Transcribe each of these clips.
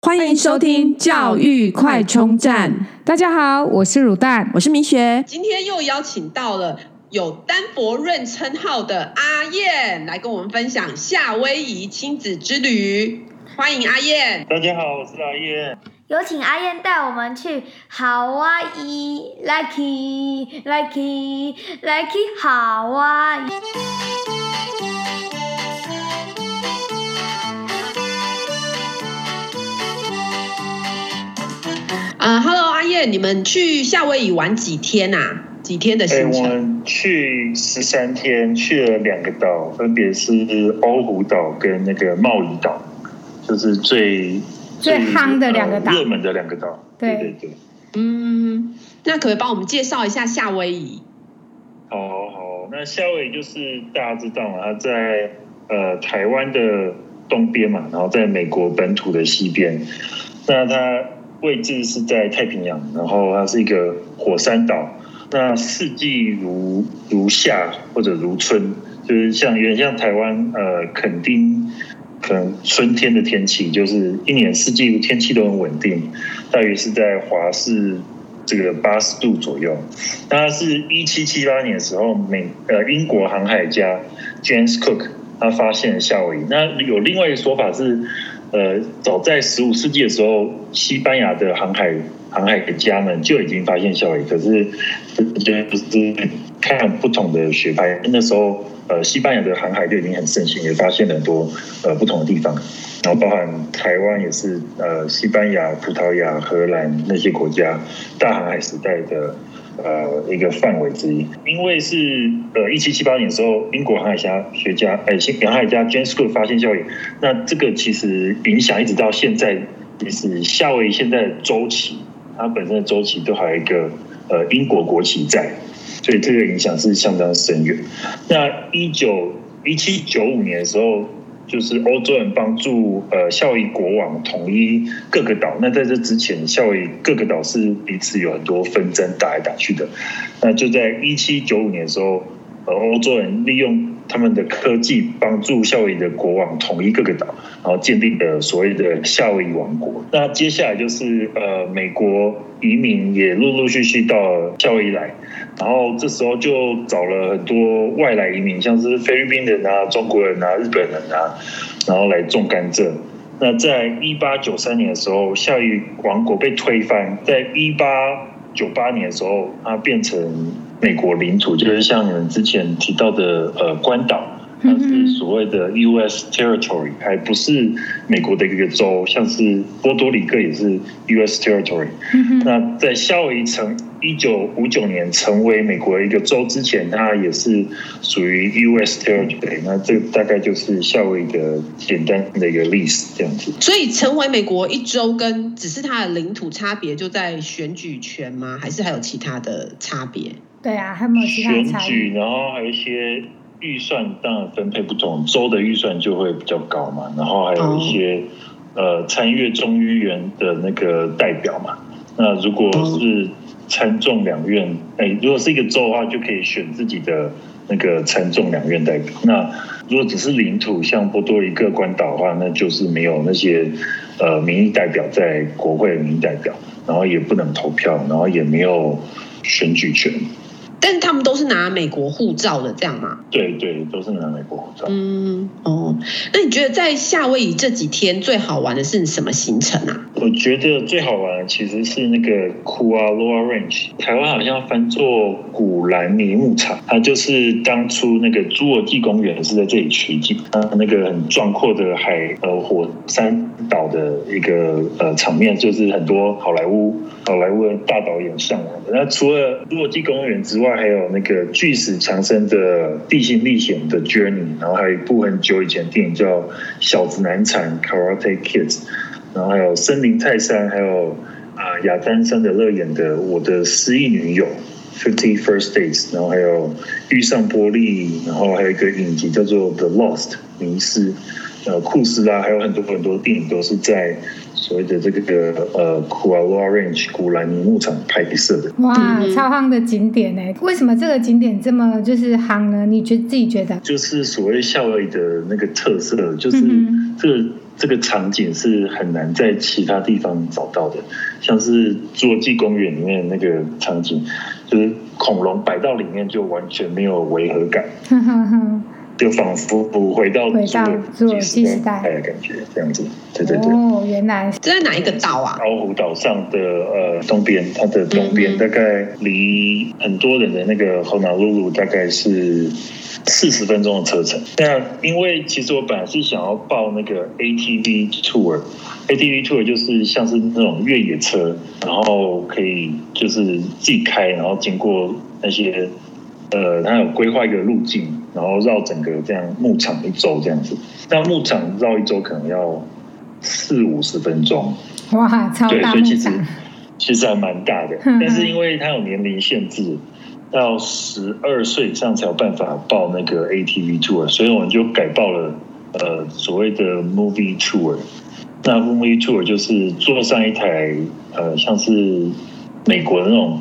欢迎收听教育快充站。大家好，我是乳蛋，我是明学。今天又邀请到了有丹佛润称号的阿燕来跟我们分享夏威夷亲子之旅。欢迎阿燕。大家好，我是阿燕。有请阿燕带我们去夏威夷，Lucky，Lucky，Lucky，夏威夷。啊、uh,，Hello，阿燕，你们去夏威夷玩几天啊？几天的行程？欸、我们去十三天，去了两个岛，分别是欧胡岛跟那个茂宜岛，就是最。最夯的两个岛，热门的两个岛。对对对。嗯，那可不可以帮我们介绍一下夏威夷？好好，那夏威夷就是大家知道嘛，它在呃台湾的东边嘛，然后在美国本土的西边。那它位置是在太平洋，然后它是一个火山岛。那四季如如夏或者如春，就是像有点像台湾呃垦丁。可能春天的天气就是一年四季天气都很稳定，大约是在华氏这个八十度左右。那是一七七八年的时候，美呃英国航海家 James Cook 他发现了夏威夷。那有另外一个说法是，呃，早在十五世纪的时候，西班牙的航海航海家们就已经发现夏威夷，可是这不是看不同的学派，那时候。呃，西班牙的航海就已经很盛行，也发现了很多呃不同的地方，然后包含台湾也是呃西班牙、葡萄牙、荷兰那些国家大航海时代的呃一个范围之一。因为是呃一七七八年的时候，英国航海家学家哎，航海家 James Cook 发现夏威夷，那这个其实影响一直到现在，就是夏威夷现在的周期，它本身的周期都还有一个呃英国国旗在。所以这个影响是相当深远。那一九一七九五年的时候，就是欧洲人帮助呃效益国王统一各个岛。那在这之前，效益各个岛是彼此有很多纷争，打来打去的。那就在一七九五年的时候，呃，欧洲人利用他们的科技，帮助夏威夷的国王统一各个岛，然后建立了所谓的夏威夷王国。那接下来就是呃，美国移民也陆陆续续到夏威夷来。然后这时候就找了很多外来移民，像是菲律宾人啊、中国人啊、日本人啊，然后来种甘蔗。那在一八九三年的时候，夏威夷王国被推翻。在一八九八年的时候，它变成美国领土，就是像你们之前提到的呃关岛。它是所谓的 U.S. territory，还不是美国的一个州，像是波多黎各也是 U.S. territory。那在夏威夷成一九五九年成为美国的一个州之前，它也是属于 U.S. territory。那这大概就是夏威夷的简单的一个历史这样子。所以成为美国一州，跟只是它的领土差别就在选举权吗？还是还有其他的差别？对啊，还有没有其他？选举，然后还有一些。预算当然分配不同，州的预算就会比较高嘛，然后还有一些呃参阅众议院的那个代表嘛。那如果是参众两院，哎，如果是一个州的话，就可以选自己的那个参众两院代表。那如果只是领土，像波多黎各关岛的话，那就是没有那些呃民意代表在国会的民意代表，然后也不能投票，然后也没有选举权。但是他们都是拿美国护照的，这样吗？对对，都是拿美国护照。嗯哦，那你觉得在夏威夷这几天最好玩的是什么行程啊？我觉得最好玩的其实是那个 Kualoa Range，台湾好像翻作古兰尼牧场，它就是当初那个侏罗纪公园是在这里取景，它那个很壮阔的海呃火山岛的一个呃场面，就是很多好莱坞好莱坞的大导演向往的。那除了侏罗纪公园之外，还有那个巨石强森的《地心历险》的 Journey，然后还有一部很久以前电影叫《小子难缠》Karate Kids，然后还有森林泰山，还有啊亚丹·桑德勒演的《我的失忆女友》Fifty First Dates，然后还有遇上玻璃，然后还有一个影集叫做《The Lost》迷失，呃库斯拉，还有很多很多电影都是在。所谓的这个呃，Kualoa Range 古兰尼牧场拍摄的，哇，超夯的景点呢？为什么这个景点这么就是夯呢？你觉得自己觉得？就是所谓夏威夷的那个特色，就是这个这个场景是很难在其他地方找到的，像是侏罗纪公园里面那个场景，就是恐龙摆到里面就完全没有违和感。就仿佛不回到回到侏罗纪时代的感觉，这样子，对对对。哦，原来是在哪一个岛啊？老虎岛上的呃东边，它的东边大概离很多人的那个 Honolulu 大概是四十分钟的车程。那因为其实我本来是想要报那个 ATV tour，ATV tour 就是像是那种越野车，然后可以就是自己开，然后经过那些呃，他有规划一个路径。然后绕整个这样牧场一周这样子，那牧场绕一周可能要四五十分钟。哇，超大对，所以其实其实还蛮大的。但是因为它有年龄限制，到十二岁以上才有办法报那个 ATV tour，所以我们就改报了呃所谓的 movie tour。那 movie tour 就是坐上一台呃像是美国的那种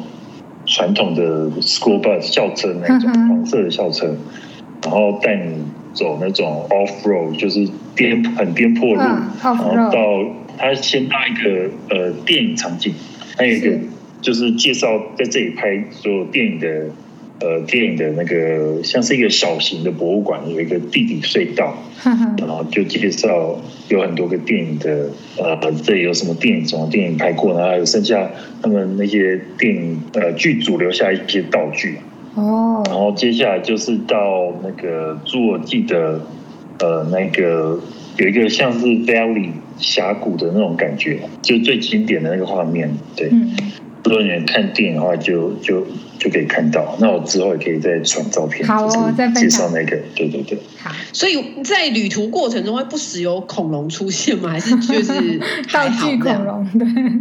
传统的 school bus 校车那种黄色的校车。然后带你走那种 off road，就是颠很颠簸路，嗯、然后到他先到一个呃电影场景，还有一个就是介绍在这里拍所有电影的呃电影的那个像是一个小型的博物馆，有一个地底隧道，然后就介绍有很多个电影的呃这里有什么电影什么电影拍过，然后还有剩下他们那些电影呃剧组留下一些道具。哦，然后接下来就是到那个侏罗纪的，呃，那个有一个像是 Valley 峡谷的那种感觉，就最经典的那个画面。对，嗯、如果你们看电影的话就，就就就可以看到。那我之后也可以再传照片，好哦，再介绍那个。对对对。好，所以在旅途过程中会不时有恐龙出现吗？还是就是道具恐龙？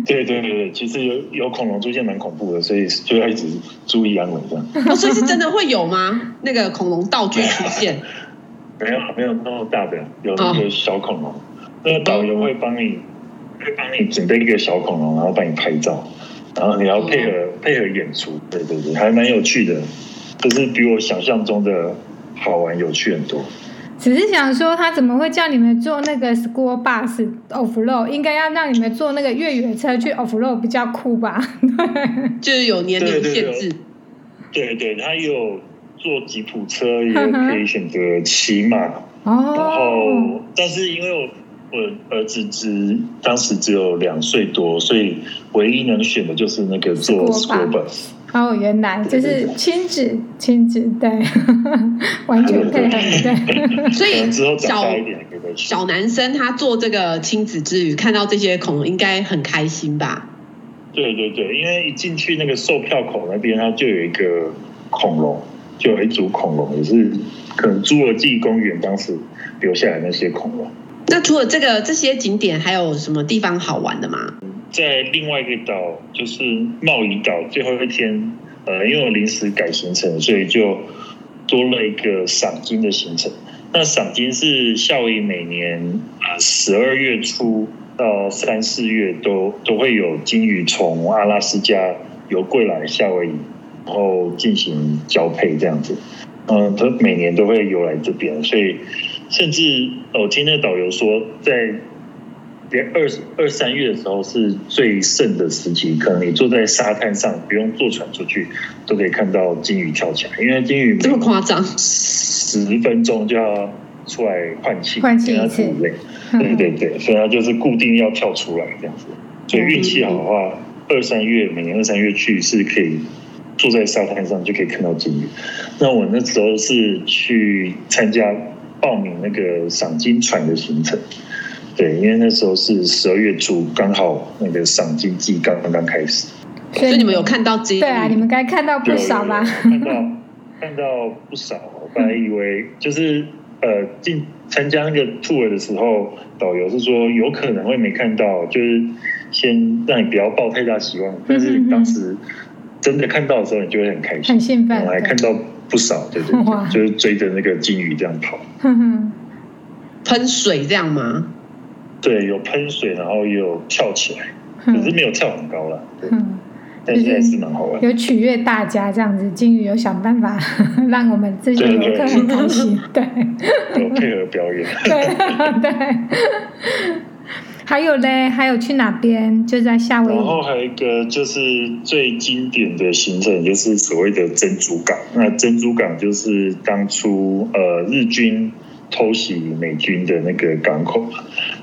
对对对对对，其实有有恐龙出现蛮恐怖的，所以就要一直注意安稳这样。哦，所以是真的会有吗？那个恐龙道具出现？没有没有那么大的，有那个小恐龙。哦、那个导游会帮你会帮你准备一个小恐龙，然后帮你拍照，然后你要配合、哦、配合演出。对对对，还蛮有趣的，就是比我想象中的好玩有趣很多。只是想说，他怎么会叫你们坐那个 school bus off road？应该要让你们坐那个越野车去 off road 比较酷吧？就是有年龄限制。对，对对，他有坐吉普车，也可以选择骑马。哦。然后，但是因为我我儿子只当时只有两岁多，所以唯一能选的就是那个做 school bus。哦，原来就是亲子，亲子对，完全配合对。所以小小男生他做这个亲子之旅，看到这些恐龙应该很开心吧？对对对，因为一进去那个售票口那边，它就有一个恐龙，就有一组恐龙，也是可能侏罗纪公园当时留下来那些恐龙。那除了这个这些景点，还有什么地方好玩的吗？在另外一个岛，就是茂宜岛，最后一天，呃，因为我临时改行程，所以就多了一个赏金的行程。那赏金是夏威夷每年啊十二月初到三四月都都会有鲸鱼从阿拉斯加游过来夏威夷，然后进行交配这样子。嗯，它每年都会游来这边，所以甚至我听那个导游说，在连二二三月的时候是最盛的时期，可能你坐在沙滩上，不用坐船出去，都可以看到鲸鱼跳起来。因为鲸鱼这么夸张，十分钟就要出来换气，换气一次。对对对，所以它就是固定要跳出来这样子。所以运气好的话，二三月每年二三月去是可以坐在沙滩上就可以看到鲸鱼。那我那时候是去参加报名那个赏金船的行程。对，因为那时候是十二月初，刚好那个赏金季刚刚开始，所以你们有看到鲸鱼？对啊，你们该看到不少吧？看到看到不少，我本来以为就是呃进参加那个 tour 的时候，导游是说有可能会没看到，就是先让你不要抱太大希望。但是当时真的看到的时候，你就会很开心，很兴奋，我还看到不少，对对 对，就是追着那个金鱼这样跑，喷水这样吗？对，有喷水，然后也有跳起来，可是没有跳很高了。对，但是还是蛮好玩。有取悦大家这样子，金鱼有想办法 让我们这些游客很开心，对，有配合表演，对对。还有嘞，还有去哪边？就在夏威夷。然后还有一个就是最经典的行程，就是所谓的珍珠港。那珍珠港就是当初呃日军偷袭美军的那个港口。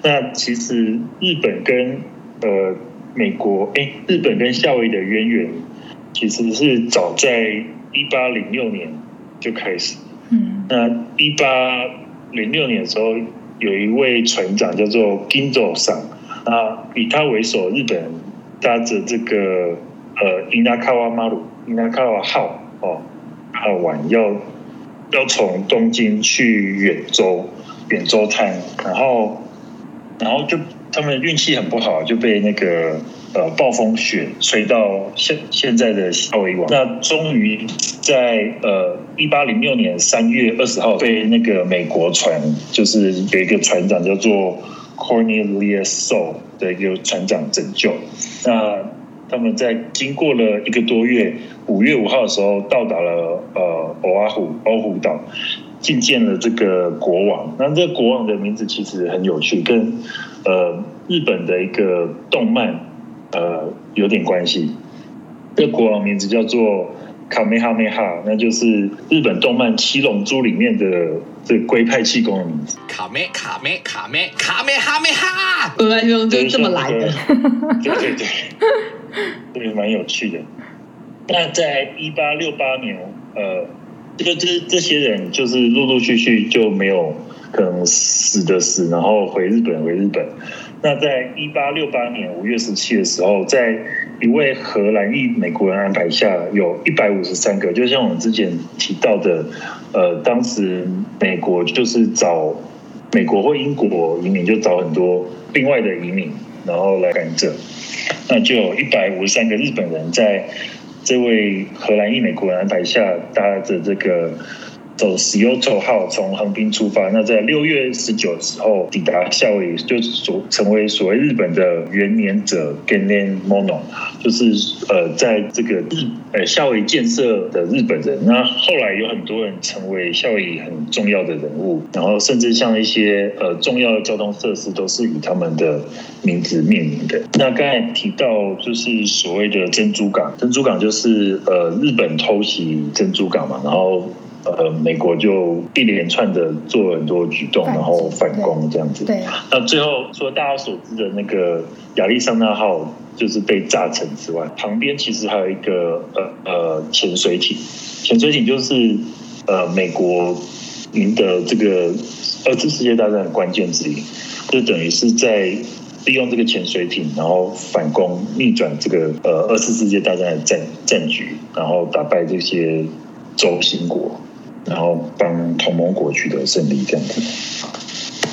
那其实日本跟呃美国，哎，日本跟夏威夷的渊源其实是早在一八零六年就开始。嗯。那一八零六年的时候。有一位船长叫做金佐上，啊，以他为首，日本搭着这个呃伊那卡瓦马鲁伊那卡瓦号哦号玩，要要从东京去远州远州滩，然后然后就他们运气很不好，就被那个呃暴风雪吹到现现在的夏威夷，那终于在呃。一八零六年三月二十号，被那个美国船，就是有一个船长叫做 Cornelius s o u l 的一个船长拯救。那他们在经过了一个多月，五月五号的时候到达了呃欧阿虎欧虎岛，觐见了这个国王。那这个国王的名字其实很有趣，跟呃日本的一个动漫呃有点关系。这个国王名字叫做。卡梅哈梅哈，那就是日本动漫《七龙珠》里面的这个龟派气功的名字。卡梅卡梅卡梅卡梅哈梅哈，本来七龙珠这么来的。对对 对，对，蛮有趣的。那在一八六八年，呃，这个这这些人就是陆陆续续就没有可能死的死，然后回日本回日本。那在一八六八年五月十七的时候，在一位荷兰裔美国人安排下，有一百五十三个，就像我们之前提到的，呃，当时美国就是找美国或英国移民，就找很多另外的移民，然后来甘蔗，那就有一百五十三个日本人在这位荷兰裔美国人安排下，搭着这个。走 Kyoto 号从横滨出发，那在六月十九时候抵达夏威夷，就所成为所谓日本的元年者 g e n n Mono，就是呃在这个日呃夏威夷建设的日本人。那后来有很多人成为夏威夷很重要的人物，然后甚至像一些呃重要的交通设施都是以他们的名字命名的。那刚才提到就是所谓的珍珠港，珍珠港就是呃日本偷袭珍珠港嘛，然后。呃，美国就一连串的做了很多举动，然后反攻这样子。对。那最后，除了大家所知的那个亚利桑那号就是被炸沉之外，旁边其实还有一个呃呃潜水艇。潜水艇就是呃美国赢得这个二次世界大战的关键之一，就等于是在利用这个潜水艇，然后反攻逆转这个呃二次世界大战的战战局，然后打败这些轴心国。然后帮同盟国取得胜利，这样子。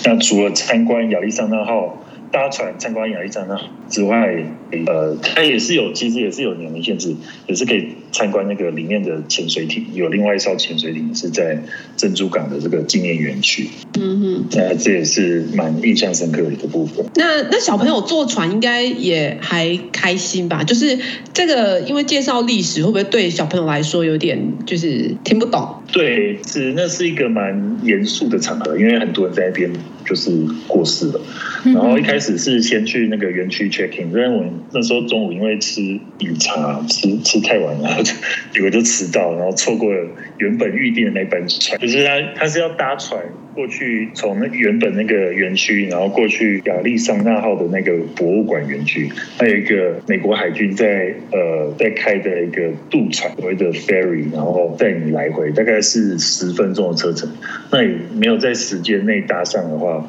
那除了参观亚历山大号搭船参观亚历山大之外，呃，它也是有，其实也是有年龄限制，也是可以。参观那个里面的潜水艇，有另外一艘潜水艇是在珍珠港的这个纪念园区。嗯哼，那这也是蛮印象深刻的一个部分。那那小朋友坐船应该也还开心吧？就是这个，因为介绍历史，会不会对小朋友来说有点就是听不懂？对，是那是一个蛮严肃的场合，因为很多人在那边就是过世了。然后一开始是先去那个园区 check in，因为我那时候中午因为吃饮茶吃吃太晚了。结果就迟到，然后错过了原本预定的那班船。就是他，他是要搭船过去，从那原本那个园区，然后过去亚利桑那号的那个博物馆园区。还有一个美国海军在呃在开的一个渡船，所谓的 ferry，然后带你来回，大概是十分钟的车程。那你没有在时间内搭上的话，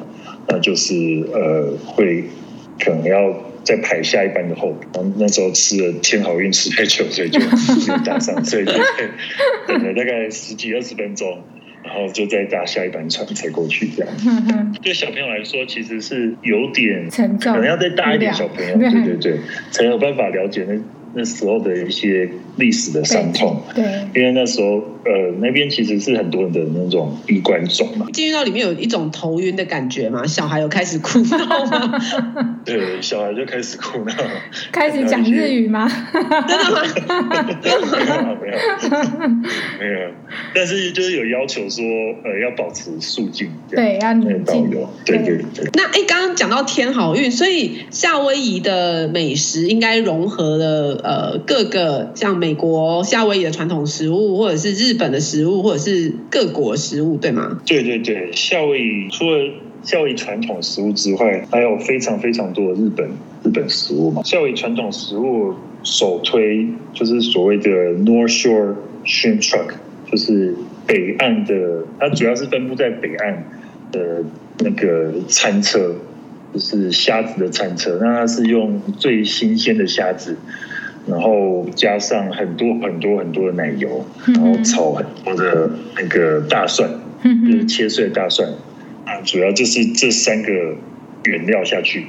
那就是呃会可能要。在排下一班的后，然后那时候吃了天好运吃太久，所以就没有搭上，所以就等了大概十几二十分钟，然后就再搭下一班船才过去。这样，对小朋友来说其实是有点可能要再大一点小朋友，对对对，才有办法了解那那时候的一些历史的伤痛。对，因为那时候呃那边其实是很多人的那种闭关种嘛。进入到里面有一种头晕的感觉嘛，小孩有开始哭闹吗？对，小孩就开始哭闹，开始讲日语吗？真的吗？没有没有没有，但是就是有要求说呃要保持肃静，对，要宁静。对对对。那哎，刚刚讲到天好运，所以夏威夷的美食应该融合了呃各个像美国夏威夷的传统食物，或者是日本的食物，或者是各国食物，对吗？对对对，夏威夷除了夏威夷传统食物之外，还有非常非常多的日本日本食物嘛。夏威夷传统食物首推就是所谓的 North Shore Shrimp Truck，就是北岸的，它主要是分布在北岸的那个餐车。就是虾子的餐车，那它是用最新鲜的虾子，然后加上很多很多很多的奶油，然后炒很多的那个大蒜，就是切碎的大蒜，啊，主要就是这三个原料下去，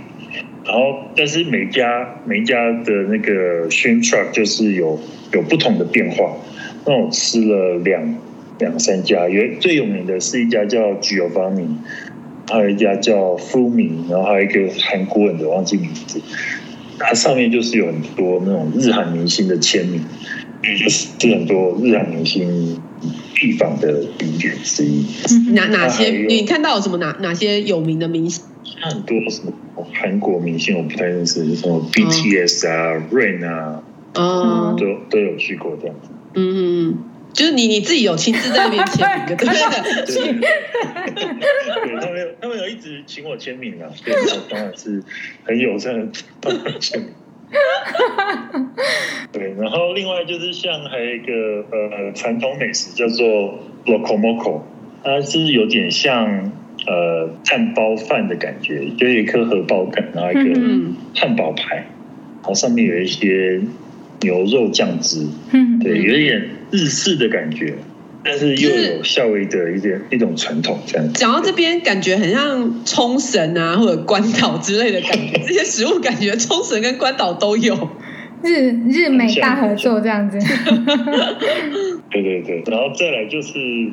然后但是每家每家的那个 shrimp truck 就是有有不同的变化，那我吃了两两三家，有最有名的是一家叫 Giovanni。还有一家叫 Fumi，然后还有一个韩国人的忘记名字，它上面就是有很多那种日韩明星的签名，也就是很多日韩明星必访的景点之一。哪哪些？你看到有什么哪哪些有名的明星？很多什么韩国明星我不太认识，什么 BTS 啊、哦、Rain 啊，哦，都都有去过这样子。嗯。就是你你自己有亲自在那边签名的，对不对？对，他们有他们有一直请我签名啊，对，我当然是很友善的帮他签名。对，然后另外就是像还有一个呃传统美食叫做 Locomoco，它是有点像呃汉堡饭的感觉，就有一颗荷包蛋，然后一个汉堡排，然后上面有一些牛肉酱汁，嗯，对，有一点。日式的感觉，但是又有夏威夷的一点一种传统这样。讲到这边，感觉很像冲绳啊，或者关岛之类的感觉。这些食物感觉冲绳跟关岛都有，日日美大合作这样子。对对对，然后再来就是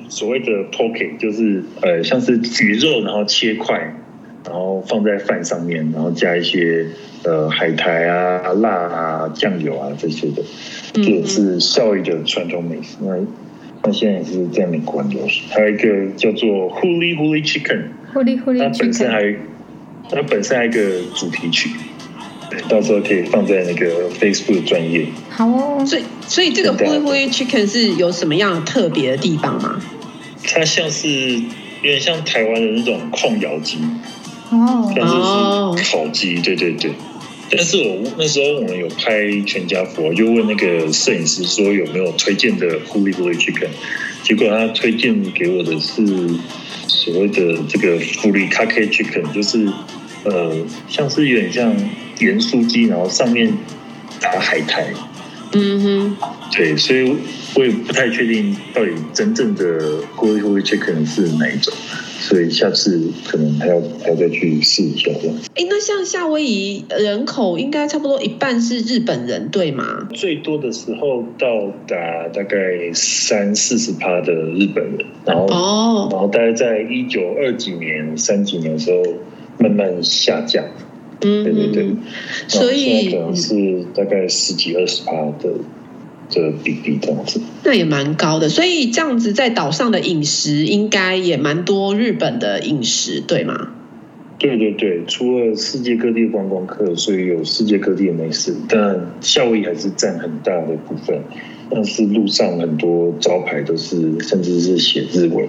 所谓的 poke，就是呃像是鱼肉，然后切块，然后放在饭上面，然后加一些。呃，海苔啊、辣啊、酱油啊这些的，这也是夏威夷的传统美食。那那现在也是在美国很流行。还有一个叫做 Huli Huli Chicken，Huli Huli Chicken，它本身还它本身还有一个主题曲，到时候可以放在那个 Facebook 专业。好哦，所以所以这个 Huli Huli Chicken 是有什么样特别的地方吗？它像是有点像台湾的那种控窑鸡，哦，但是是烤鸡，对对对。但是我那时候我们有拍全家福，我就问那个摄影师说有没有推荐的 Huli Huli Chicken，结果他推荐给我的是所谓的这个 Furikake Chicken，就是呃像是有点像盐酥鸡，然后上面打海苔。嗯哼，对，所以我也不太确定到底真正的 Huli Huli Chicken 是哪一种。所以下次可能还要还要再去试一下这样。哎，那像夏威夷人口应该差不多一半是日本人，对吗？最多的时候到达大概三四十趴的日本人，然后哦，然后大概在一九二几年、三几年的时候慢慢下降。嗯，对对对。所以可能是大概十几二十趴的。这个比例这样子，那也蛮高的。所以这样子在岛上的饮食应该也蛮多日本的饮食，对吗？对对对，除了世界各地的观光客，所以有世界各地的美食，但夏威夷还是占很大的部分。但是路上很多招牌都是，甚至是写日文。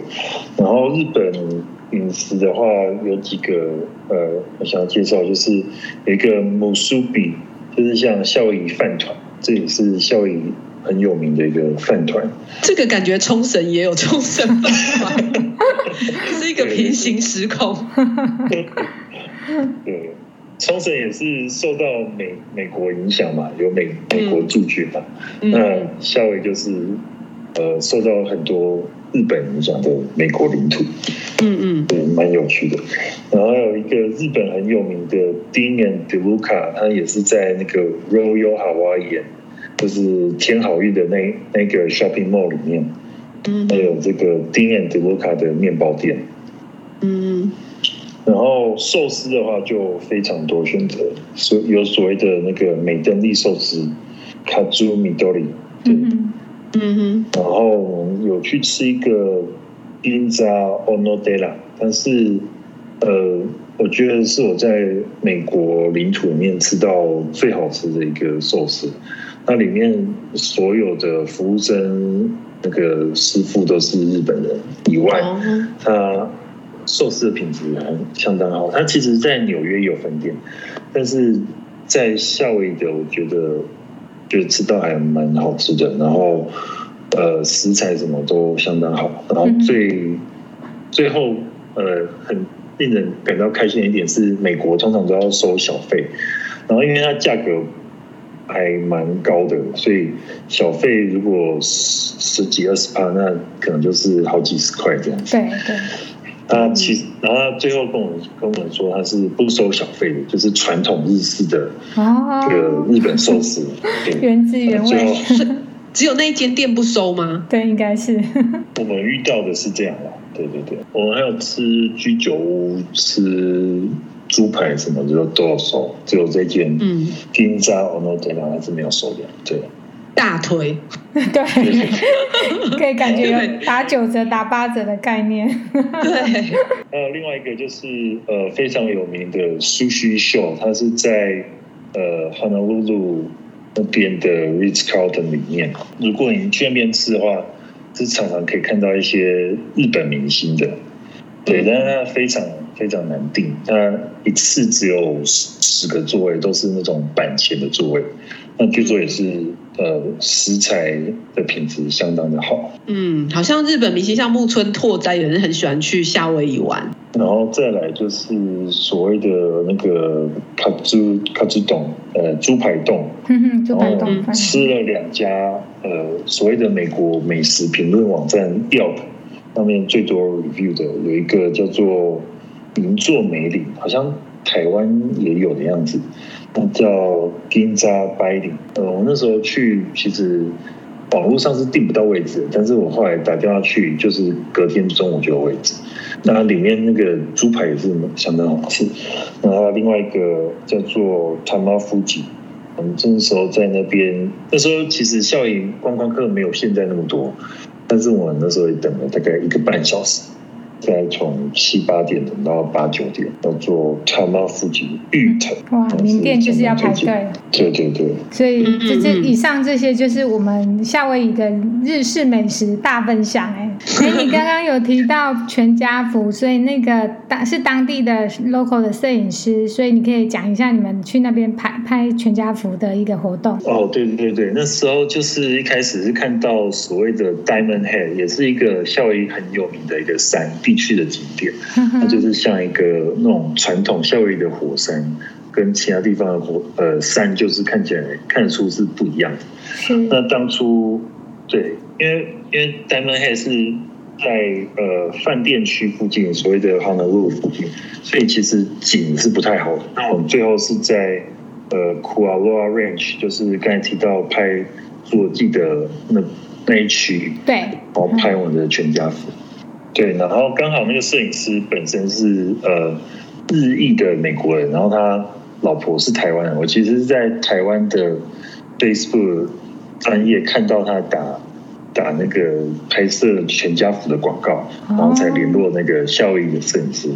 然后日本饮食的话，有几个呃，我想要介绍，就是有一个 musubi，就是像夏威夷饭团，这也是夏威夷。很有名的一个饭团，这个感觉冲绳也有冲绳饭团，是一个平行时空。对，冲绳也是受到美美国影响嘛，有美美国驻军嘛。嗯、那夏威夷就是呃受到很多日本影响的美国领土。嗯嗯，对，蛮有趣的。然后还有一个日本很有名的 Dean and DeLuca，他也是在那个 Royal Hawaiian。就是天好运的那那个 shopping mall 里面，嗯，还有这个 Dean and DeLuca 的面包店，嗯，然后寿司的话就非常多选择，所有所谓的那个美登利寿司，Kazu Midori，对，嗯哼，然后我们有去吃一个 Ginza Onodera，但是呃。我觉得是我在美国领土里面吃到最好吃的一个寿司，那里面所有的服务生那个师傅都是日本人以外，他寿司的品质还相当好。他其实，在纽约有分店，但是在夏威夷的，我觉得觉得吃到还蛮好吃的。然后，呃，食材什么都相当好。然后最最后，呃，很。令人感到开心的一点是，美国通常都要收小费，然后因为它价格还蛮高的，所以小费如果十十几二十趴，那可能就是好几十块这样子。对对。他其实，然后他最后跟我们跟我们说，他是不收小费的，就是传统日式的这个日本寿司，原汁原味。只有那一间店不收吗？对，应该是。我们遇到的是这样的。对对对，我们还有吃居酒屋，吃猪排什么的都要收，只有这间，嗯，金扎我们这边还是没有收的，对。大推，对，可以感觉有打九折、打八折的概念。对。还有另外一个就是呃非常有名的 Sushi Show，它是在呃 Honolulu 那边的 Ritz Carlton 里面。如果你去那边吃的话。是常常可以看到一些日本明星的，对，但是它非常非常难订，它一次只有十个座位，都是那种板前的座位。那据说也是呃食材的品质相当的好。嗯，好像日本明星像木村拓哉也是很喜欢去夏威夷玩。然后再来就是所谓的那个卡兹卡兹洞，呃，猪排洞。猪排洞。吃了两家呃所谓的美国美食评论网站 Yelp 上面最多 review 的有一个叫做银座梅里，好像台湾也有的样子。那叫金扎白领。呃，我那时候去其实网络上是订不到位置，但是我后来打电话去，就是隔天中午就有位置。那里面那个猪排也是相当好吃，然后另外一个叫做塔马夫吉，我们那时候在那边，那时候其实夏威夷观光客没有现在那么多，但是我那时候也等了大概一个半小时。再从七八点等到八九点，叫做塔马附近玉藤。哇，名店就是要排队。对对对。所以这这以上这些就是我们夏威夷的日式美食大分享哎。哎，你刚刚有提到全家福，所以那个当是当地的 local 的摄影师，所以你可以讲一下你们去那边拍拍全家福的一个活动。哦，对对对，那时候就是一开始是看到所谓的 Diamond Head，也是一个夏威夷很有名的一个山。去的景点，它就是像一个那种传统夏威夷的火山，跟其他地方的火呃山，就是看起来看得出是不一样的。嗯、那当初对，因为因为 Diamond Head 是在呃饭店区附近，所谓的 Honolulu 附近，所以其实景是不太好的。那我们最后是在呃 Kualoa Ranch，就是刚才提到拍《侏罗纪》的那那一区，对，然后拍我们的全家福。对，然后刚好那个摄影师本身是呃日裔的美国人，然后他老婆是台湾人。我其实是在台湾的 Facebook 专业看到他打打那个拍摄全家福的广告，然后才联络那个夏威夷的摄影师。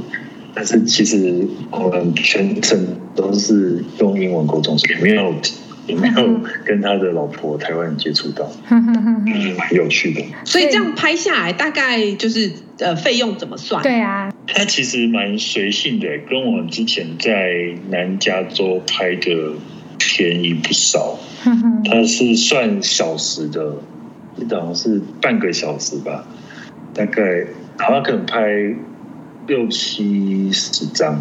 但是其实我们全程都是用英文沟通，所以没有。也没有跟他的老婆台湾人接触到，就是蛮有趣的。所以这样拍下来，大概就是呃费用怎么算？对啊，他其实蛮随性的，跟我们之前在南加州拍的便宜不少。他是算小时的，一档是半个小时吧，大概，然后他可能拍六七十张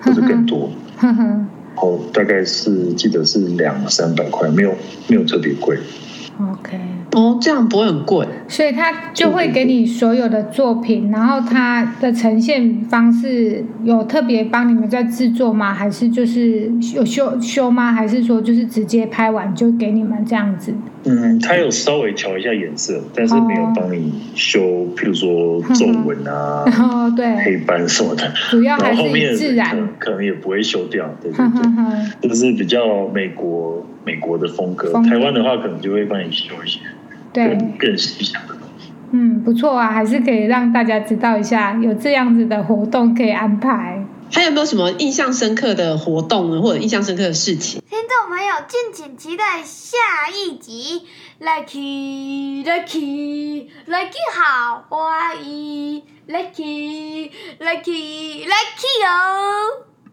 或者更多。哦大概是记得是两三百块，没有没有特别贵。哦，这样不会很贵，所以他就会给你所有的作品，然后他的呈现方式有特别帮你们在制作吗？还是就是有修修吗？还是说就是直接拍完就给你们这样子？嗯，他有稍微调一下颜色，但是没有帮你修，哦、譬如说皱纹啊，哦对，黑斑什么的，主要还是自然，可能也不会修掉，对对对，就 是比较美国美国的风格，风格。台湾的话可能就会帮你修一些。对，更的东西。嗯，不错啊，还是可以让大家知道一下，有这样子的活动可以安排。还有没有什么印象深刻的活动呢，或者印象深刻的事情？听众朋友，敬请期待下一集。Lucky，Lucky，Lucky，好花一，Lucky，Lucky，Lucky 哦。